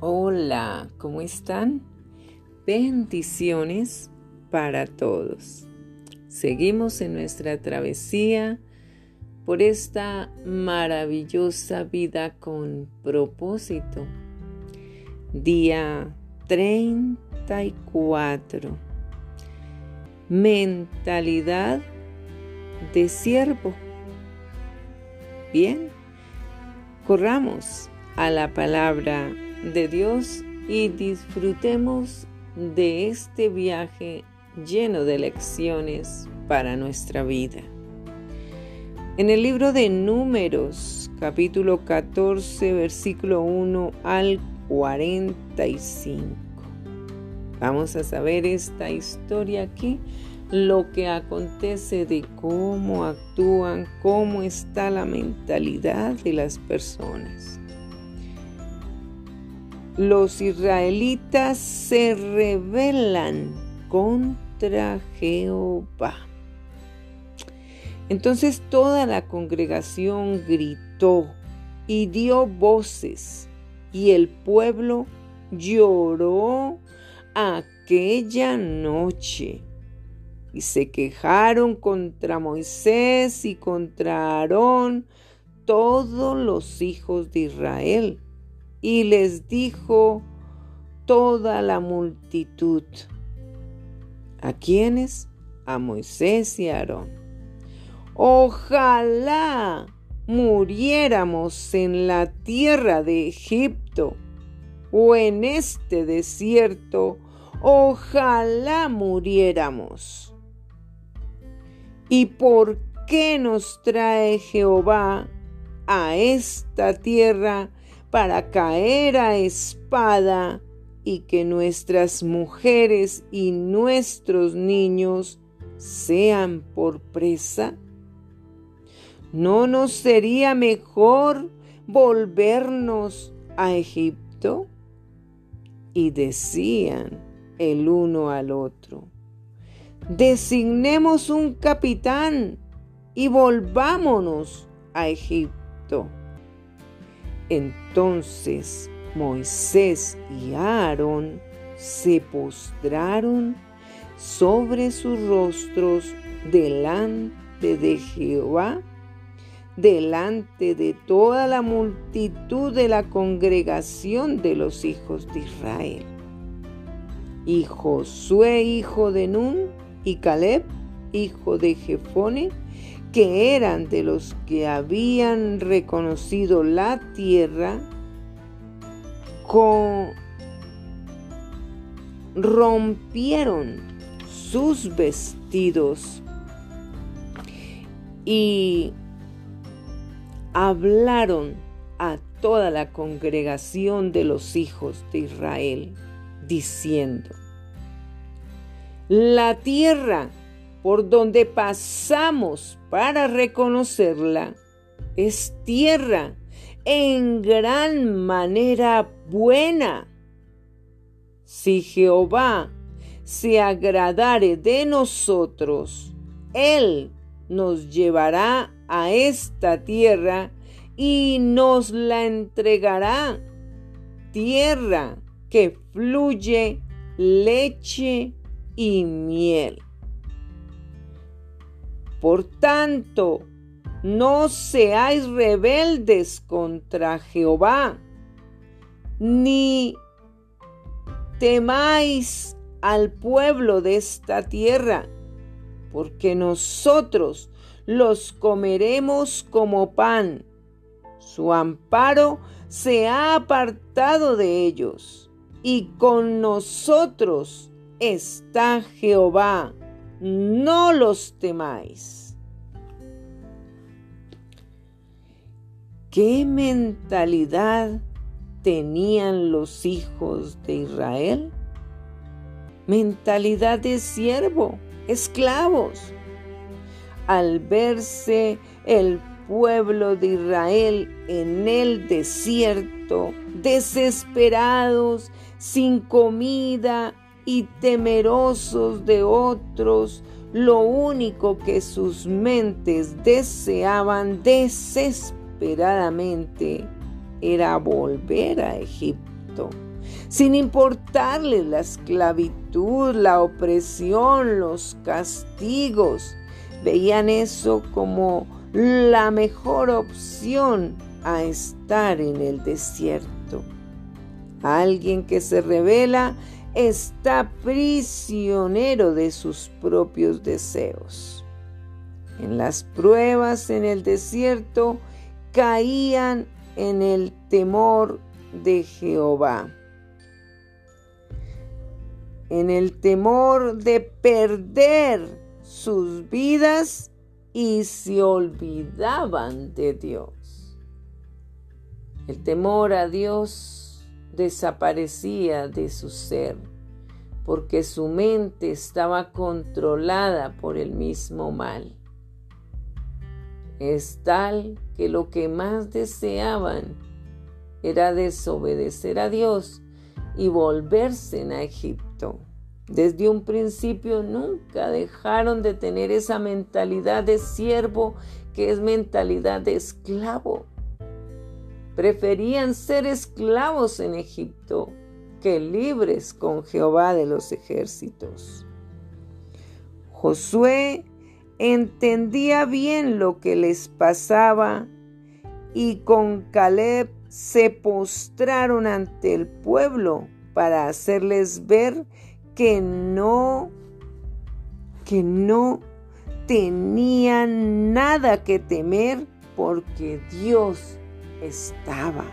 Hola, ¿cómo están? Bendiciones para todos. Seguimos en nuestra travesía por esta maravillosa vida con propósito. Día 34. Mentalidad de siervo. Bien, corramos a la palabra de Dios y disfrutemos de este viaje lleno de lecciones para nuestra vida. En el libro de Números, capítulo 14, versículo 1 al 45. Vamos a saber esta historia aquí, lo que acontece de cómo actúan, cómo está la mentalidad de las personas los israelitas se rebelan contra Jehová. Entonces toda la congregación gritó y dio voces, y el pueblo lloró aquella noche. Y se quejaron contra Moisés y contra Aarón todos los hijos de Israel y les dijo toda la multitud. ¿A quiénes? A Moisés y a Aarón. Ojalá muriéramos en la tierra de Egipto o en este desierto, ojalá muriéramos. ¿Y por qué nos trae Jehová a esta tierra para caer a espada y que nuestras mujeres y nuestros niños sean por presa? ¿No nos sería mejor volvernos a Egipto? Y decían el uno al otro, designemos un capitán y volvámonos a Egipto. Entonces Moisés y Aarón se postraron sobre sus rostros delante de Jehová, delante de toda la multitud de la congregación de los hijos de Israel. Y Josué, hijo de Nun, y Caleb, hijo de Jefone, que eran de los que habían reconocido la tierra, con, rompieron sus vestidos y hablaron a toda la congregación de los hijos de Israel, diciendo, la tierra por donde pasamos para reconocerla es tierra en gran manera buena. Si Jehová se agradare de nosotros, Él nos llevará a esta tierra y nos la entregará. Tierra que fluye leche y miel. Por tanto, no seáis rebeldes contra Jehová, ni temáis al pueblo de esta tierra, porque nosotros los comeremos como pan. Su amparo se ha apartado de ellos, y con nosotros está Jehová no los temáis. ¿Qué mentalidad tenían los hijos de Israel? Mentalidad de siervo, esclavos. Al verse el pueblo de Israel en el desierto, desesperados, sin comida, y temerosos de otros, lo único que sus mentes deseaban desesperadamente era volver a Egipto. sin importarles la esclavitud, la opresión, los castigos. Veían eso como la mejor opción a estar en el desierto. Alguien que se revela está prisionero de sus propios deseos. En las pruebas en el desierto caían en el temor de Jehová, en el temor de perder sus vidas y se olvidaban de Dios. El temor a Dios desaparecía de su ser porque su mente estaba controlada por el mismo mal. Es tal que lo que más deseaban era desobedecer a Dios y volverse a Egipto. Desde un principio nunca dejaron de tener esa mentalidad de siervo que es mentalidad de esclavo. Preferían ser esclavos en Egipto que libres con Jehová de los ejércitos. Josué entendía bien lo que les pasaba y con Caleb se postraron ante el pueblo para hacerles ver que no, que no tenían nada que temer porque Dios estaba.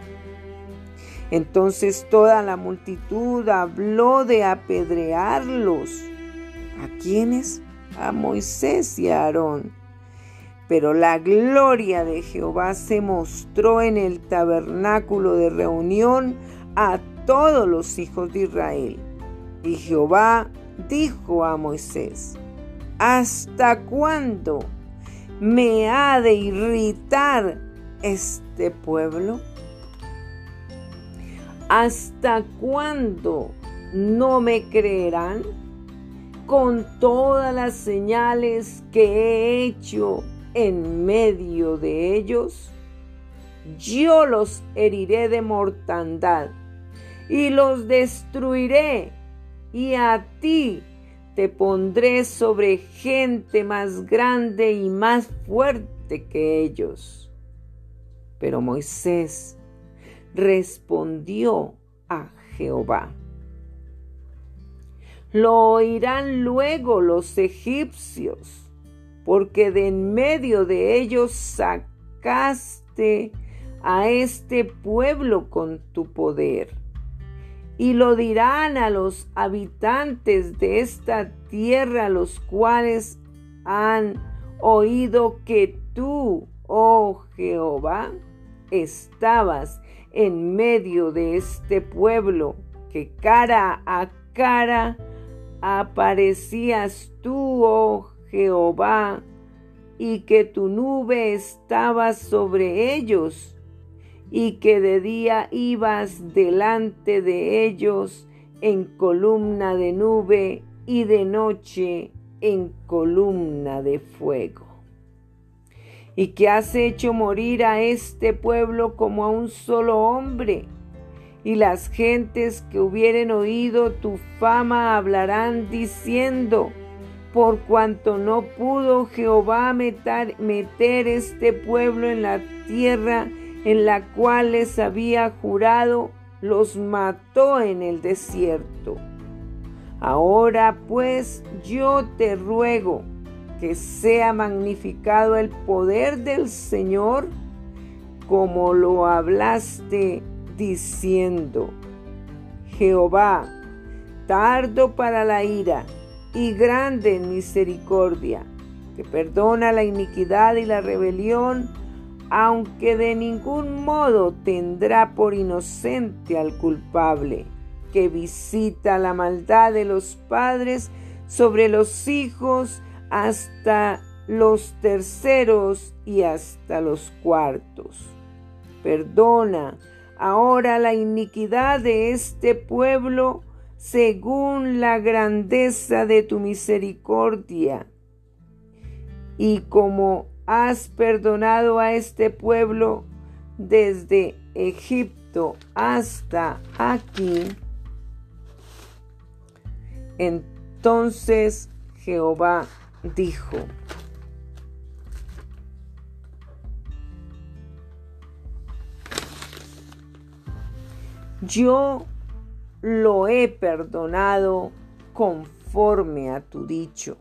Entonces toda la multitud habló de apedrearlos. ¿A quiénes? A Moisés y a Aarón pero la gloria de Jehová se mostró en el tabernáculo de reunión a todos los hijos de Israel. Y Jehová dijo a Moisés, ¿hasta cuándo me ha de irritar este pueblo? ¿Hasta cuándo no me creerán con todas las señales que he hecho en medio de ellos, yo los heriré de mortandad y los destruiré, y a ti te pondré sobre gente más grande y más fuerte que ellos. Pero Moisés respondió a Jehová. Lo oirán luego los egipcios porque de en medio de ellos sacaste a este pueblo con tu poder. Y lo dirán a los habitantes de esta tierra, los cuales han oído que tú, oh Jehová, estabas en medio de este pueblo, que cara a cara aparecías tú, oh Jehová, y que tu nube estaba sobre ellos, y que de día ibas delante de ellos en columna de nube y de noche en columna de fuego. Y que has hecho morir a este pueblo como a un solo hombre, y las gentes que hubieren oído tu fama hablarán diciendo, por cuanto no pudo Jehová meter, meter, este pueblo en la tierra en la cual les había jurado, los mató en el desierto. Ahora pues yo te ruego que sea magnificado el poder del Señor, como lo hablaste diciendo, Jehová, tardo para la ira, y grande en misericordia, que perdona la iniquidad y la rebelión, aunque de ningún modo tendrá por inocente al culpable, que visita la maldad de los padres sobre los hijos hasta los terceros y hasta los cuartos. Perdona ahora la iniquidad de este pueblo, según la grandeza de tu misericordia. Y como has perdonado a este pueblo desde Egipto hasta aquí, Entonces Jehová dijo, yo lo he perdonado conforme a tu dicho.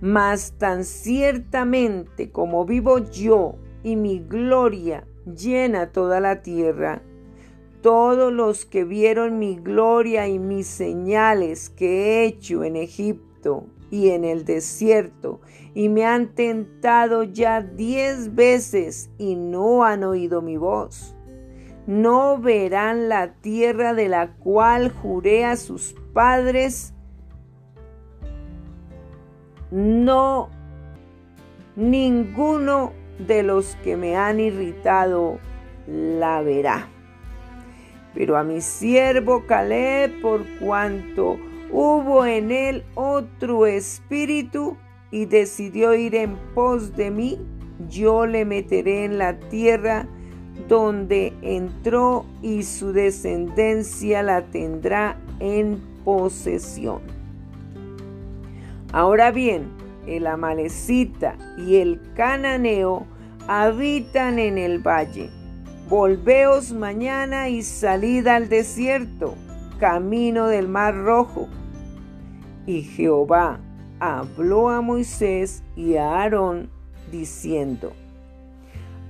Mas tan ciertamente como vivo yo y mi gloria llena toda la tierra, todos los que vieron mi gloria y mis señales que he hecho en Egipto y en el desierto, y me han tentado ya diez veces y no han oído mi voz no verán la tierra de la cual juré a sus padres, no ninguno de los que me han irritado la verá. Pero a mi siervo Caleb, por cuanto hubo en él otro espíritu y decidió ir en pos de mí, yo le meteré en la tierra donde entró y su descendencia la tendrá en posesión. Ahora bien, el amalecita y el cananeo habitan en el valle. Volveos mañana y salid al desierto, camino del mar rojo. Y Jehová habló a Moisés y a Aarón diciendo,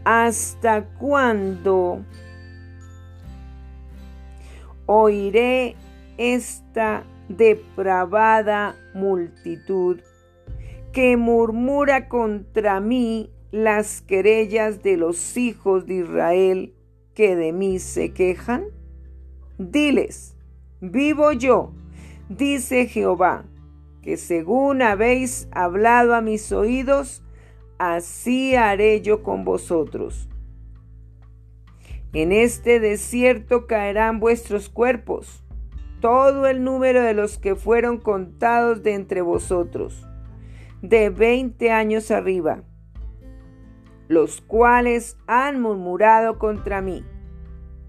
¿Hasta cuándo oiré esta depravada multitud que murmura contra mí las querellas de los hijos de Israel que de mí se quejan? Diles, vivo yo, dice Jehová, que según habéis hablado a mis oídos, así haré yo con vosotros. En este desierto caerán vuestros cuerpos, todo el número de los que fueron contados de entre vosotros, de veinte años arriba, los cuales han murmurado contra mí.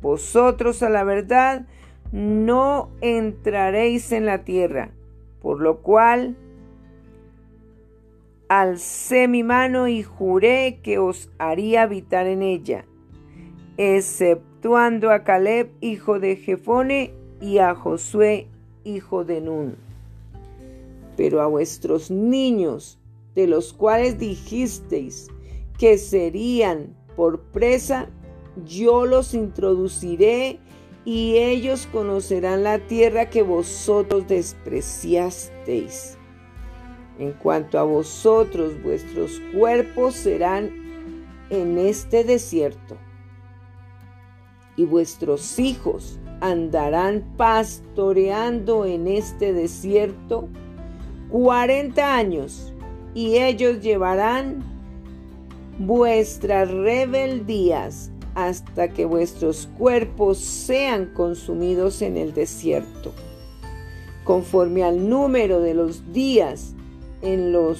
Vosotros a la verdad no entraréis en la tierra, por lo cual alcé mi mano y juré que os haría habitar en ella, exceptuando a Caleb, hijo de Jefone, y a Josué, hijo de Nun. Pero a vuestros niños, de los cuales dijisteis que serían por presa, yo los introduciré y ellos conocerán la tierra que vosotros despreciasteis. En cuanto a vosotros, vuestros cuerpos serán en este desierto, y vuestros hijos andarán pastoreando en este desierto cuarenta años, y ellos llevarán vuestras rebeldías hasta que vuestros cuerpos sean consumidos en el desierto, conforme al número de los días en los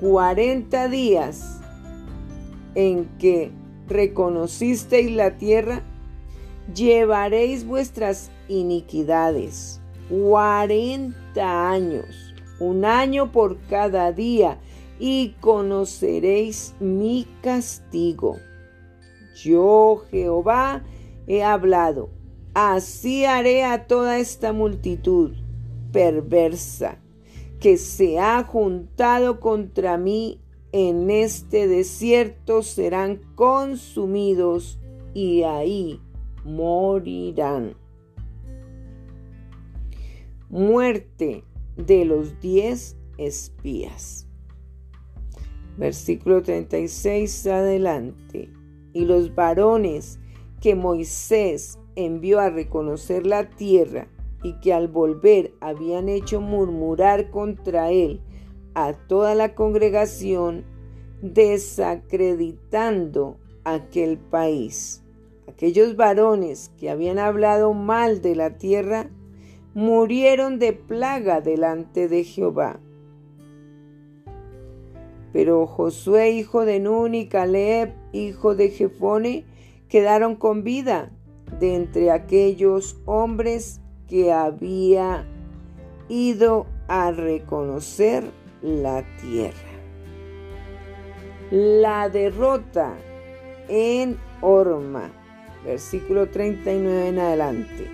40 días en que reconocisteis la tierra, llevaréis vuestras iniquidades. 40 años, un año por cada día, y conoceréis mi castigo. Yo, Jehová, he hablado. Así haré a toda esta multitud perversa que se ha juntado contra mí en este desierto serán consumidos y ahí morirán. Muerte de los diez espías. Versículo 36 adelante. Y los varones que Moisés envió a reconocer la tierra y que al volver habían hecho murmurar contra él a toda la congregación, desacreditando aquel país. Aquellos varones que habían hablado mal de la tierra, murieron de plaga delante de Jehová. Pero Josué, hijo de Nun, y Caleb, hijo de Jefone, quedaron con vida de entre aquellos hombres que había ido a reconocer la tierra. La derrota en Orma, versículo 39 en adelante.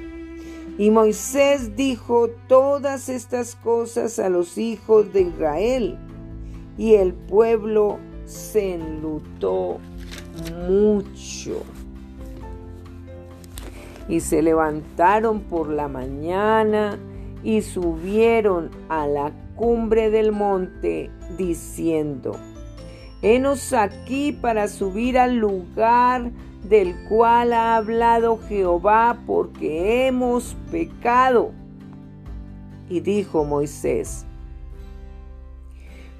Y Moisés dijo todas estas cosas a los hijos de Israel, y el pueblo se enlutó mucho. Y se levantaron por la mañana y subieron a la cumbre del monte, diciendo, Henos aquí para subir al lugar del cual ha hablado Jehová, porque hemos pecado. Y dijo Moisés,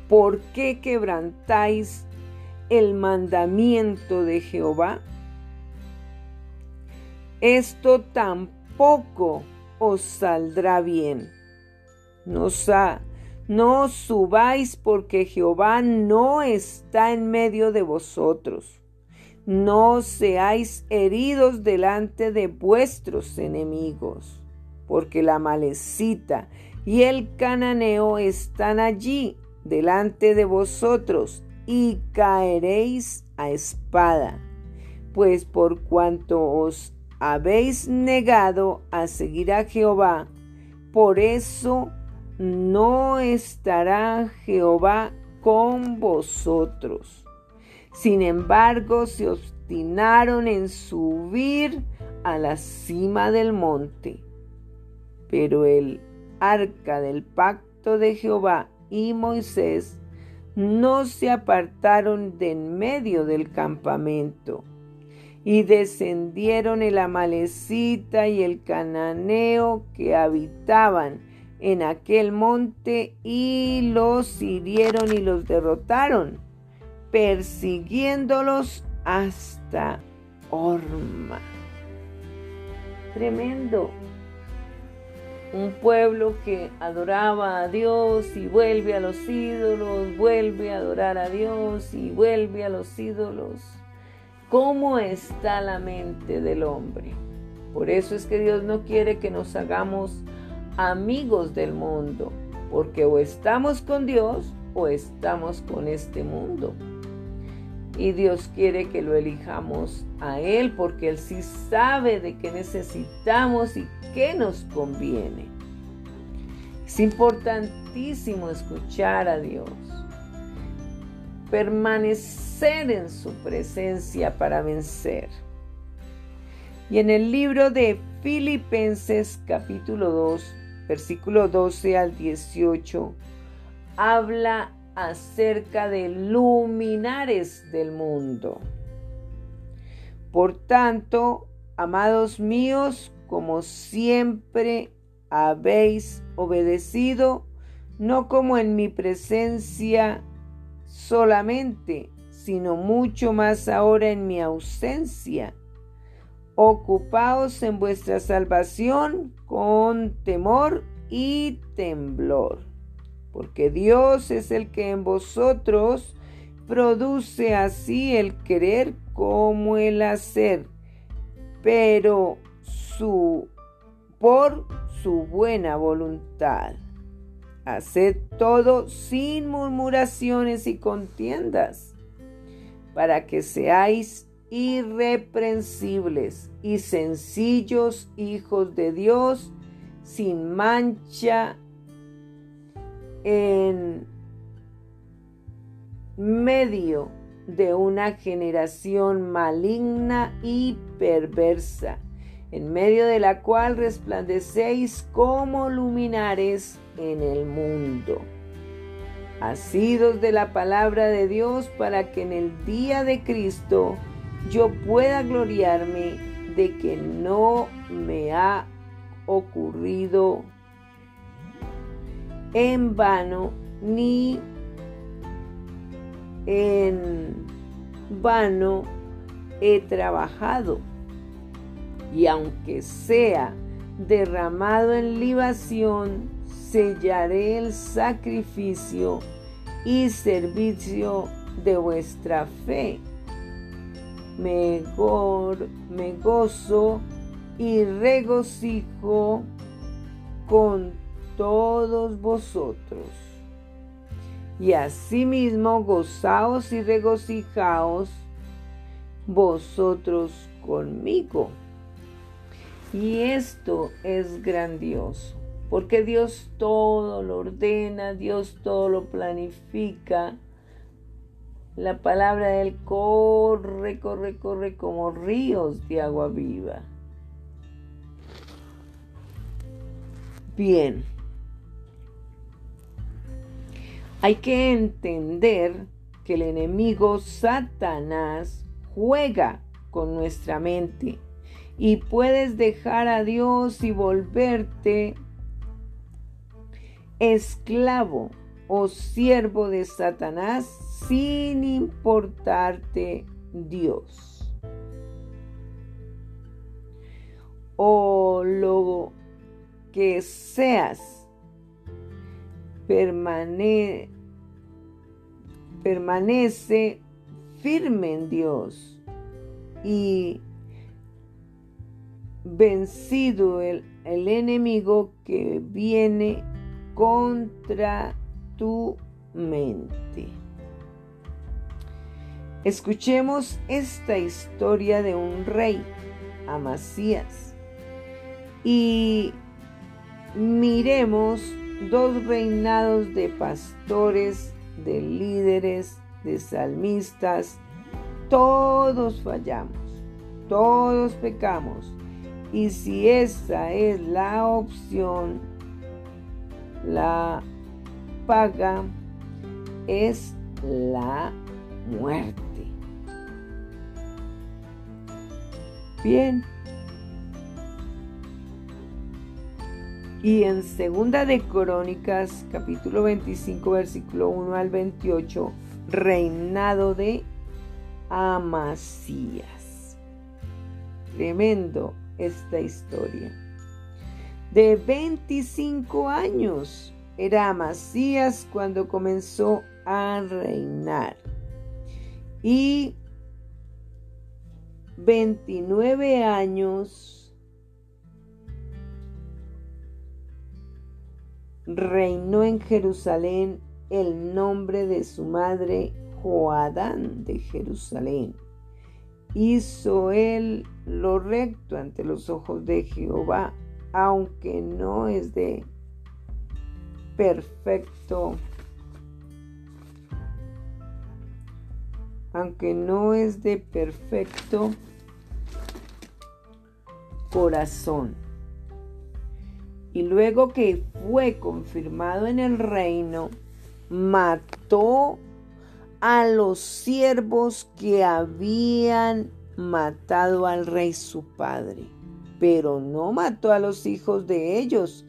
¿por qué quebrantáis el mandamiento de Jehová? Esto tampoco os saldrá bien. No, no subáis porque Jehová no está en medio de vosotros. No seáis heridos delante de vuestros enemigos, porque la malecita y el cananeo están allí delante de vosotros y caeréis a espada, pues por cuanto os habéis negado a seguir a Jehová, por eso no estará Jehová con vosotros. Sin embargo, se obstinaron en subir a la cima del monte. Pero el arca del pacto de Jehová y Moisés no se apartaron de en medio del campamento. Y descendieron el amalecita y el cananeo que habitaban en aquel monte y los hirieron y los derrotaron, persiguiéndolos hasta Orma. Tremendo. Un pueblo que adoraba a Dios y vuelve a los ídolos, vuelve a adorar a Dios y vuelve a los ídolos. ¿Cómo está la mente del hombre? Por eso es que Dios no quiere que nos hagamos amigos del mundo, porque o estamos con Dios o estamos con este mundo. Y Dios quiere que lo elijamos a Él porque Él sí sabe de qué necesitamos y qué nos conviene. Es importantísimo escuchar a Dios, permanecer en su presencia para vencer. Y en el libro de Filipenses capítulo 2, versículo 12 al 18, habla acerca de luminares del mundo. Por tanto, amados míos, como siempre habéis obedecido, no como en mi presencia solamente, sino mucho más ahora en mi ausencia Ocupaos en vuestra salvación con temor y temblor, porque Dios es el que en vosotros produce así el querer como el hacer, pero su por su buena voluntad. Haced todo sin murmuraciones y contiendas, para que seáis irreprensibles y sencillos hijos de Dios, sin mancha en medio de una generación maligna y perversa, en medio de la cual resplandecéis como luminares en el mundo. Asidos de la palabra de Dios para que en el día de Cristo yo pueda gloriarme de que no me ha ocurrido en vano ni en vano he trabajado. Y aunque sea derramado en libación, sellaré el sacrificio y servicio de vuestra fe me, gozo y regocijo con todos vosotros. Y asimismo gozaos y regocijaos vosotros conmigo. Y esto es grandioso, porque Dios todo lo ordena, Dios todo lo planifica. La palabra de Él corre, corre, corre como ríos de agua viva. Bien. Hay que entender que el enemigo Satanás juega con nuestra mente y puedes dejar a Dios y volverte esclavo o siervo de Satanás sin importarte Dios. O lo que seas, permanece firme en Dios y vencido el, el enemigo que viene contra tu mente. Escuchemos esta historia de un rey, Amasías, y miremos dos reinados de pastores, de líderes, de salmistas. Todos fallamos, todos pecamos, y si esa es la opción, la paga es la muerte. Bien. Y en Segunda de Crónicas, capítulo 25, versículo 1 al 28, reinado de Amasías. Tremendo esta historia. De 25 años era Amasías cuando comenzó a reinar. Y 29 años reinó en Jerusalén el nombre de su madre Joadán de Jerusalén hizo él lo recto ante los ojos de Jehová, aunque no es de perfecto, aunque no es de perfecto corazón. Y luego que fue confirmado en el reino, mató a los siervos que habían matado al rey su padre, pero no mató a los hijos de ellos,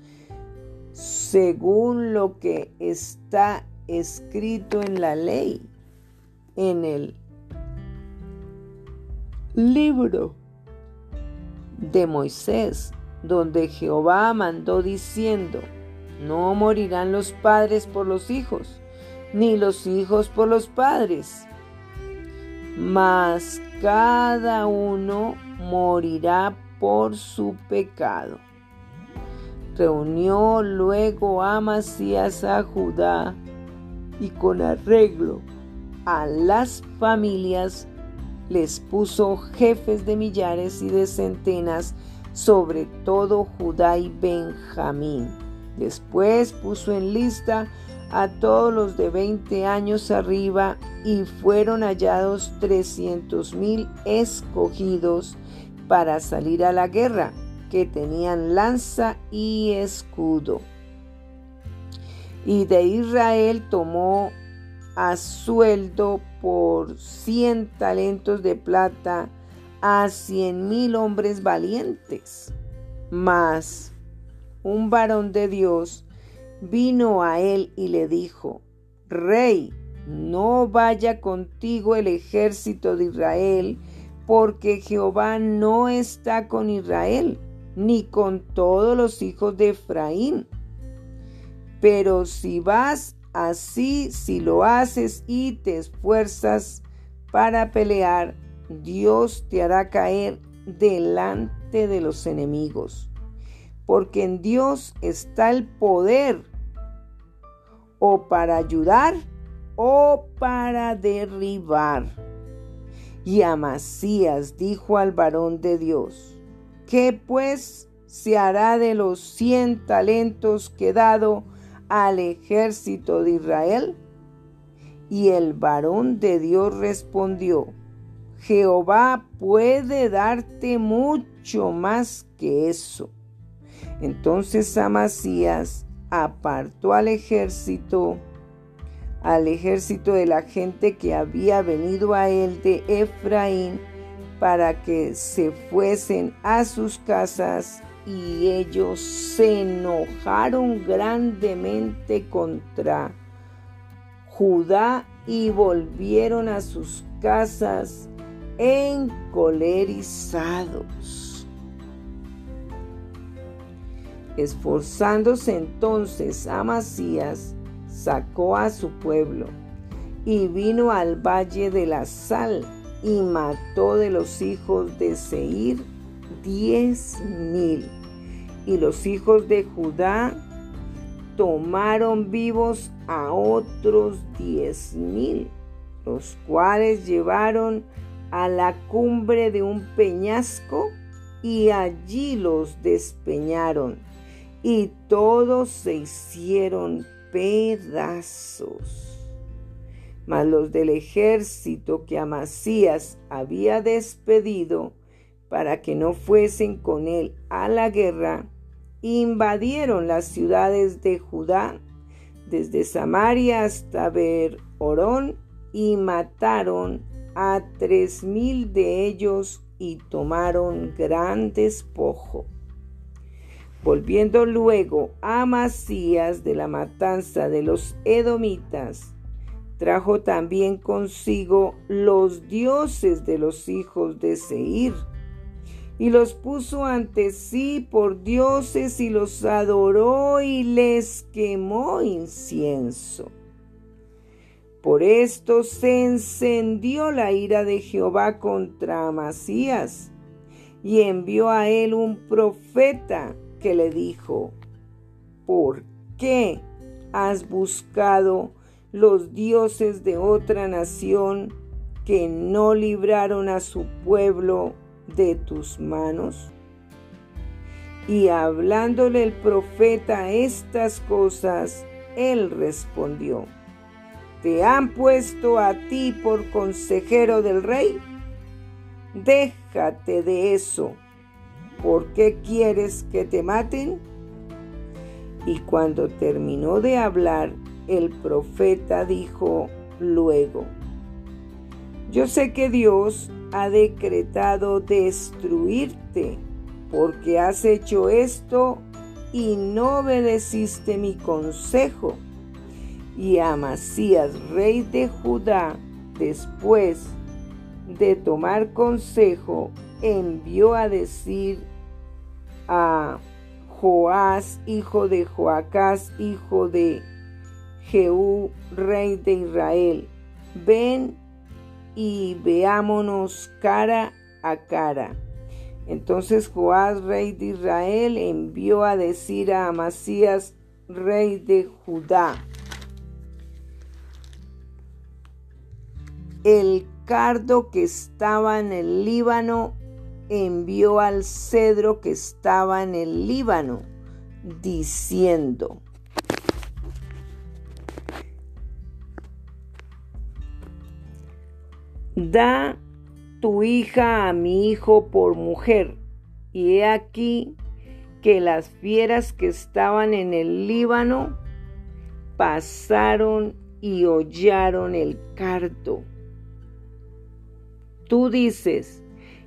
según lo que está escrito en la ley, en el libro de Moisés, donde Jehová mandó diciendo, no morirán los padres por los hijos, ni los hijos por los padres, mas cada uno morirá por su pecado. Reunió luego Amasías a Judá y con arreglo a las familias les puso jefes de millares y de centenas sobre todo Judá y Benjamín. Después puso en lista a todos los de 20 años arriba y fueron hallados 300 mil escogidos para salir a la guerra, que tenían lanza y escudo. Y de Israel tomó a sueldo por 100 talentos de plata a cien mil hombres valientes. Mas un varón de Dios vino a él y le dijo, Rey, no vaya contigo el ejército de Israel, porque Jehová no está con Israel, ni con todos los hijos de Efraín. Pero si vas así, si lo haces y te esfuerzas para pelear, Dios te hará caer delante de los enemigos porque en Dios está el poder o para ayudar o para derribar. Y Amasías dijo al varón de Dios, ¿qué pues se hará de los cien talentos que dado al ejército de Israel? Y el varón de Dios respondió, Jehová puede darte mucho más que eso. Entonces Amasías apartó al ejército, al ejército de la gente que había venido a él de Efraín, para que se fuesen a sus casas y ellos se enojaron grandemente contra Judá y volvieron a sus casas encolerizados. Esforzándose entonces Amasías, sacó a su pueblo y vino al valle de la sal y mató de los hijos de Seir diez mil. Y los hijos de Judá tomaron vivos a otros diez mil, los cuales llevaron a la cumbre de un peñasco y allí los despeñaron y todos se hicieron pedazos. Mas los del ejército que Amasías había despedido para que no fuesen con él a la guerra, invadieron las ciudades de Judá, desde Samaria hasta Ver Orón, y mataron a tres mil de ellos y tomaron gran despojo. Volviendo luego a Masías de la matanza de los edomitas, trajo también consigo los dioses de los hijos de Seir, y los puso ante sí por dioses y los adoró y les quemó incienso. Por esto se encendió la ira de Jehová contra Amasías y envió a él un profeta que le dijo, ¿por qué has buscado los dioses de otra nación que no libraron a su pueblo de tus manos? Y hablándole el profeta estas cosas, él respondió, ¿Te han puesto a ti por consejero del rey? Déjate de eso. ¿Por qué quieres que te maten? Y cuando terminó de hablar, el profeta dijo luego, yo sé que Dios ha decretado destruirte porque has hecho esto y no obedeciste mi consejo y Amasías, rey de Judá, después de tomar consejo, envió a decir a Joás, hijo de Joacás, hijo de Jehú, rey de Israel, ven y veámonos cara a cara. Entonces Joás, rey de Israel, envió a decir a Amasías, rey de Judá, el cardo que estaba en el Líbano envió al cedro que estaba en el Líbano, diciendo, Da tu hija a mi hijo por mujer, y he aquí que las fieras que estaban en el Líbano pasaron y hollaron el cardo Tú dices,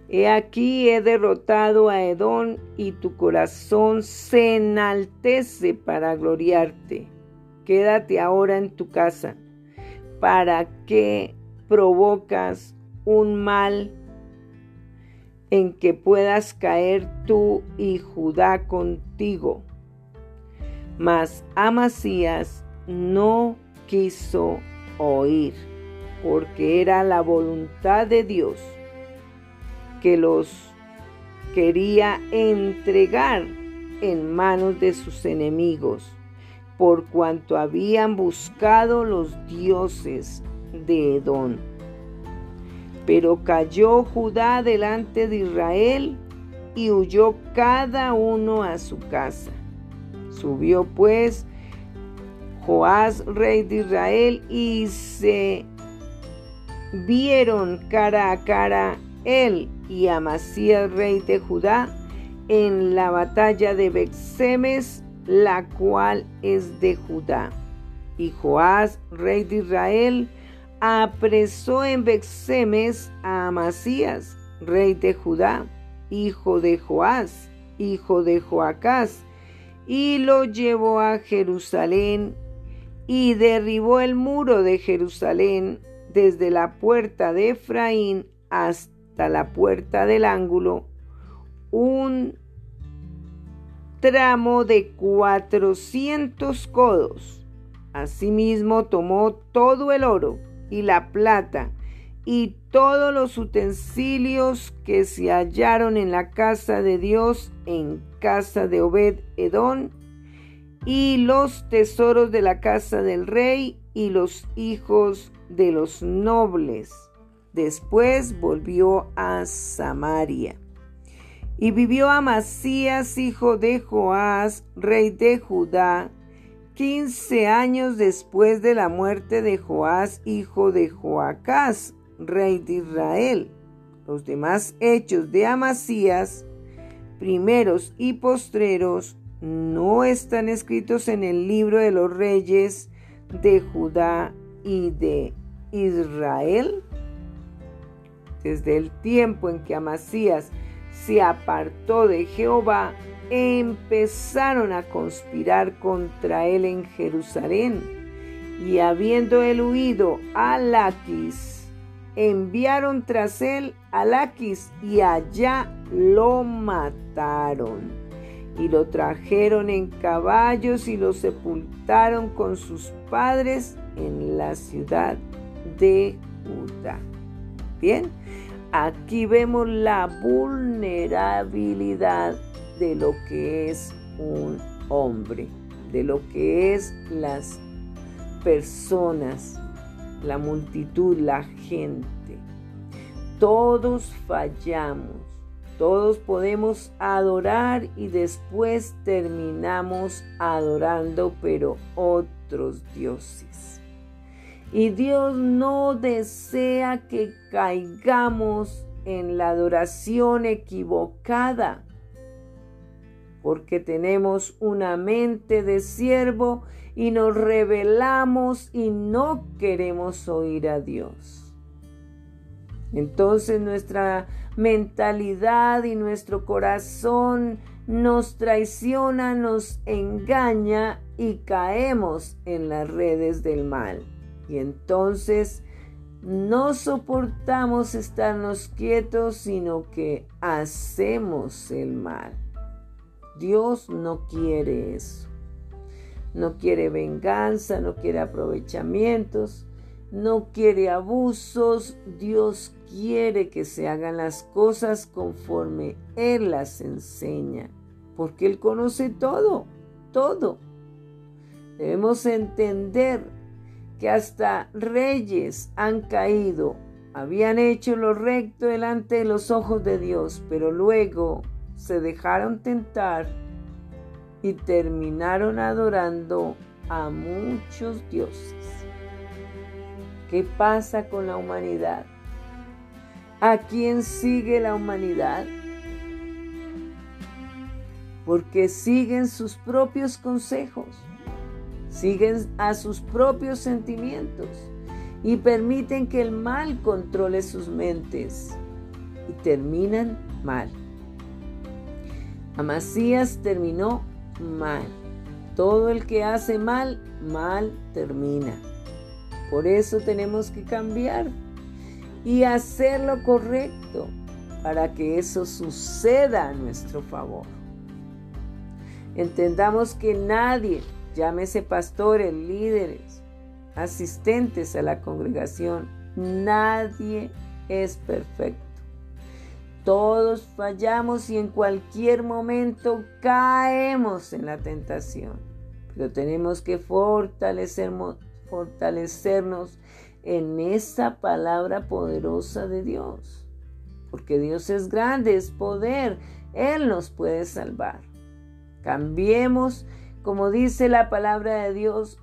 He aquí he derrotado a Edón y tu corazón se enaltece para gloriarte. Quédate ahora en tu casa. ¿Para que provocas un mal en que puedas caer tú y Judá contigo? Mas Amasías no quiso oír porque era la voluntad de Dios que los quería entregar en manos de sus enemigos, por cuanto habían buscado los dioses de Edom. Pero cayó Judá delante de Israel y huyó cada uno a su casa. Subió pues Joás, rey de Israel, y se vieron cara a cara él y Amasías, rey de Judá, en la batalla de Bexemes, la cual es de Judá. Y Joás, rey de Israel, apresó en Bexemes a Amasías, rey de Judá, hijo de Joás, hijo de Joacás, y lo llevó a Jerusalén y derribó el muro de Jerusalén desde la puerta de Efraín hasta la puerta del ángulo, un tramo de cuatrocientos codos. Asimismo tomó todo el oro y la plata y todos los utensilios que se hallaron en la casa de Dios en casa de Obed Edón y los tesoros de la casa del rey y los hijos de los nobles. Después volvió a Samaria. Y vivió Amasías, hijo de Joás, rey de Judá, quince años después de la muerte de Joás, hijo de Joacás, rey de Israel. Los demás hechos de Amasías, primeros y postreros, no están escritos en el libro de los reyes de Judá y de Israel. Desde el tiempo en que Amasías se apartó de Jehová, empezaron a conspirar contra él en Jerusalén. Y habiendo él huido a Laquis, enviaron tras él a Laquis y allá lo mataron y lo trajeron en caballos y lo sepultaron con sus padres en la ciudad de Judá. Bien, aquí vemos la vulnerabilidad de lo que es un hombre, de lo que es las personas, la multitud, la gente. Todos fallamos todos podemos adorar y después terminamos adorando, pero otros dioses. Y Dios no desea que caigamos en la adoración equivocada, porque tenemos una mente de siervo y nos rebelamos y no queremos oír a Dios. Entonces nuestra mentalidad y nuestro corazón nos traiciona, nos engaña y caemos en las redes del mal. Y entonces no soportamos estarnos quietos, sino que hacemos el mal. Dios no quiere eso. No quiere venganza, no quiere aprovechamientos, no quiere abusos. Dios quiere que se hagan las cosas conforme Él las enseña, porque Él conoce todo, todo. Debemos entender que hasta reyes han caído, habían hecho lo recto delante de los ojos de Dios, pero luego se dejaron tentar y terminaron adorando a muchos dioses. ¿Qué pasa con la humanidad? ¿A quién sigue la humanidad? Porque siguen sus propios consejos, siguen a sus propios sentimientos y permiten que el mal controle sus mentes y terminan mal. Amasías terminó mal. Todo el que hace mal, mal termina. Por eso tenemos que cambiar y hacer lo correcto para que eso suceda a nuestro favor. Entendamos que nadie, llámese pastores, líderes, asistentes a la congregación, nadie es perfecto. Todos fallamos y en cualquier momento caemos en la tentación, pero tenemos que fortalecernos, en esa palabra poderosa de Dios, porque Dios es grande, es poder, Él nos puede salvar. Cambiemos, como dice la palabra de Dios,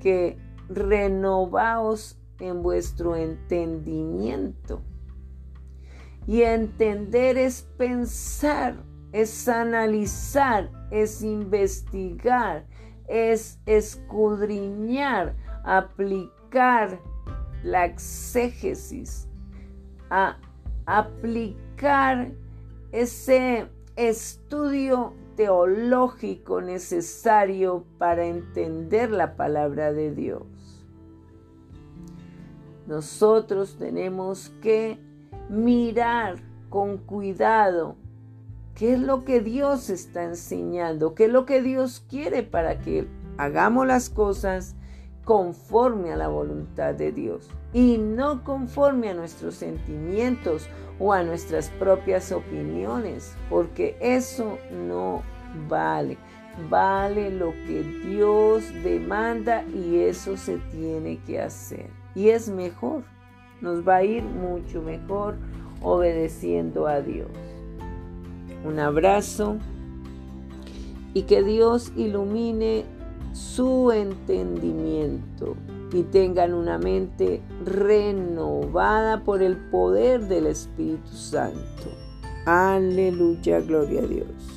que renovaos en vuestro entendimiento. Y entender es pensar, es analizar, es investigar, es escudriñar, aplicar la exégesis, a aplicar ese estudio teológico necesario para entender la palabra de Dios. Nosotros tenemos que mirar con cuidado qué es lo que Dios está enseñando, qué es lo que Dios quiere para que hagamos las cosas conforme a la voluntad de Dios y no conforme a nuestros sentimientos o a nuestras propias opiniones, porque eso no vale. Vale lo que Dios demanda y eso se tiene que hacer. Y es mejor nos va a ir mucho mejor obedeciendo a Dios. Un abrazo y que Dios ilumine su entendimiento y tengan una mente renovada por el poder del Espíritu Santo. Aleluya, gloria a Dios.